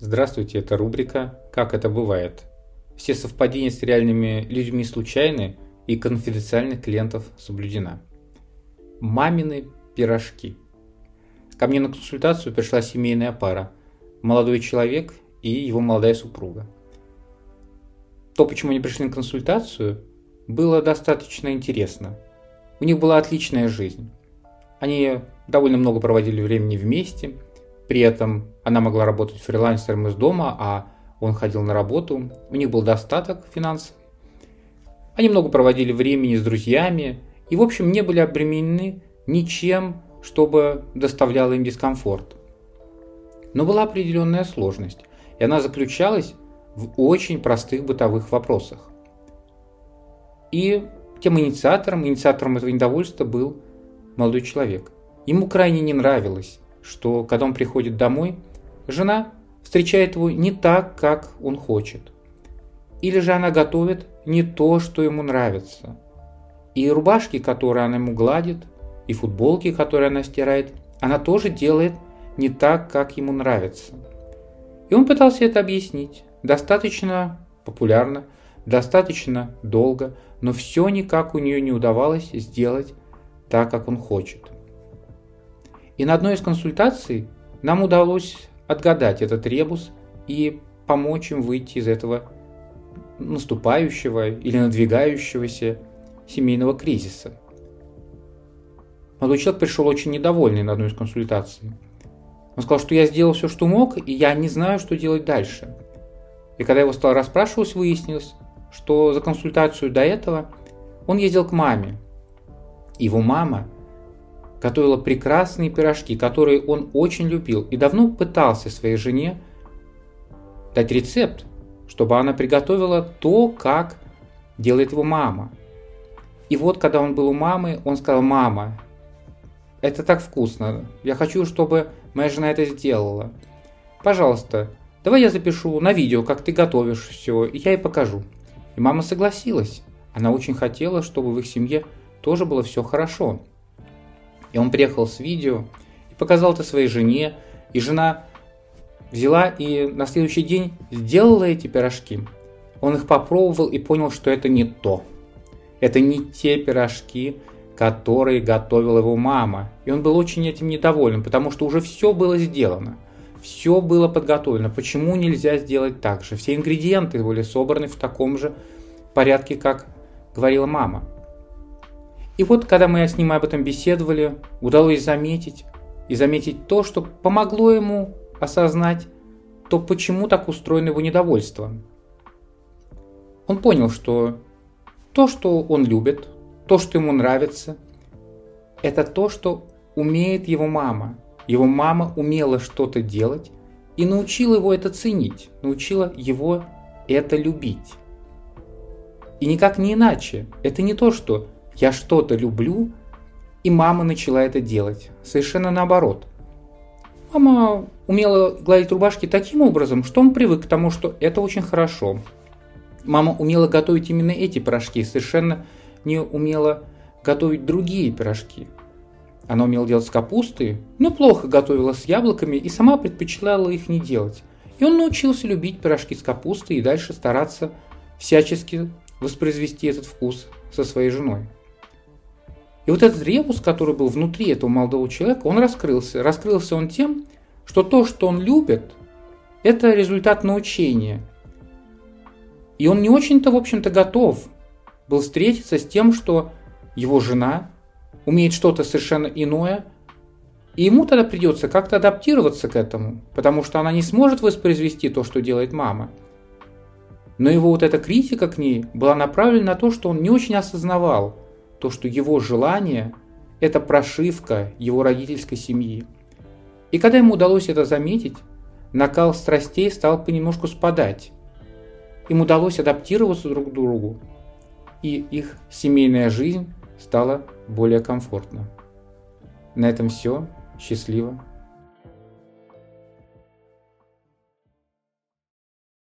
Здравствуйте, это рубрика «Как это бывает». Все совпадения с реальными людьми случайны и конфиденциальных клиентов соблюдена. Мамины пирожки. Ко мне на консультацию пришла семейная пара. Молодой человек и его молодая супруга. То, почему они пришли на консультацию, было достаточно интересно. У них была отличная жизнь. Они довольно много проводили времени вместе – при этом она могла работать фрилансером из дома, а он ходил на работу. У них был достаток финансовый. Они много проводили времени с друзьями и, в общем, не были обременены ничем, чтобы доставляло им дискомфорт. Но была определенная сложность, и она заключалась в очень простых бытовых вопросах. И тем инициатором, инициатором этого недовольства был молодой человек. Ему крайне не нравилось, что когда он приходит домой, жена встречает его не так, как он хочет. Или же она готовит не то, что ему нравится. И рубашки, которые она ему гладит, и футболки, которые она стирает, она тоже делает не так, как ему нравится. И он пытался это объяснить достаточно популярно, достаточно долго, но все никак у нее не удавалось сделать так, как он хочет. И на одной из консультаций нам удалось отгадать этот ребус и помочь им выйти из этого наступающего или надвигающегося семейного кризиса. Молодой человек пришел очень недовольный на одну из консультаций. Он сказал, что я сделал все, что мог, и я не знаю, что делать дальше. И когда его стал расспрашивать, выяснилось, что за консультацию до этого он ездил к маме. Его мама готовила прекрасные пирожки, которые он очень любил и давно пытался своей жене дать рецепт, чтобы она приготовила то, как делает его мама. И вот, когда он был у мамы, он сказал, мама, это так вкусно, я хочу, чтобы моя жена это сделала. Пожалуйста, давай я запишу на видео, как ты готовишь все, и я ей покажу. И мама согласилась. Она очень хотела, чтобы в их семье тоже было все хорошо. И он приехал с видео и показал это своей жене. И жена взяла и на следующий день сделала эти пирожки. Он их попробовал и понял, что это не то. Это не те пирожки, которые готовила его мама. И он был очень этим недоволен, потому что уже все было сделано. Все было подготовлено. Почему нельзя сделать так же? Все ингредиенты были собраны в таком же порядке, как говорила мама. И вот, когда мы с ним об этом беседовали, удалось заметить, и заметить то, что помогло ему осознать то, почему так устроено его недовольство. Он понял, что то, что он любит, то, что ему нравится, это то, что умеет его мама. Его мама умела что-то делать и научила его это ценить, научила его это любить. И никак не иначе. Это не то, что я что-то люблю, и мама начала это делать. Совершенно наоборот. Мама умела гладить рубашки таким образом, что он привык к тому, что это очень хорошо. Мама умела готовить именно эти пирожки, совершенно не умела готовить другие пирожки. Она умела делать с капустой, но плохо готовила с яблоками и сама предпочитала их не делать. И он научился любить пирожки с капустой и дальше стараться всячески воспроизвести этот вкус со своей женой. И вот этот ребус, который был внутри этого молодого человека, он раскрылся. Раскрылся он тем, что то, что он любит, это результат научения. И он не очень-то, в общем-то, готов был встретиться с тем, что его жена умеет что-то совершенно иное, и ему тогда придется как-то адаптироваться к этому, потому что она не сможет воспроизвести то, что делает мама. Но его вот эта критика к ней была направлена на то, что он не очень осознавал – то, что его желание – это прошивка его родительской семьи. И когда ему удалось это заметить, накал страстей стал понемножку спадать. Им удалось адаптироваться друг к другу, и их семейная жизнь стала более комфортна. На этом все. Счастливо.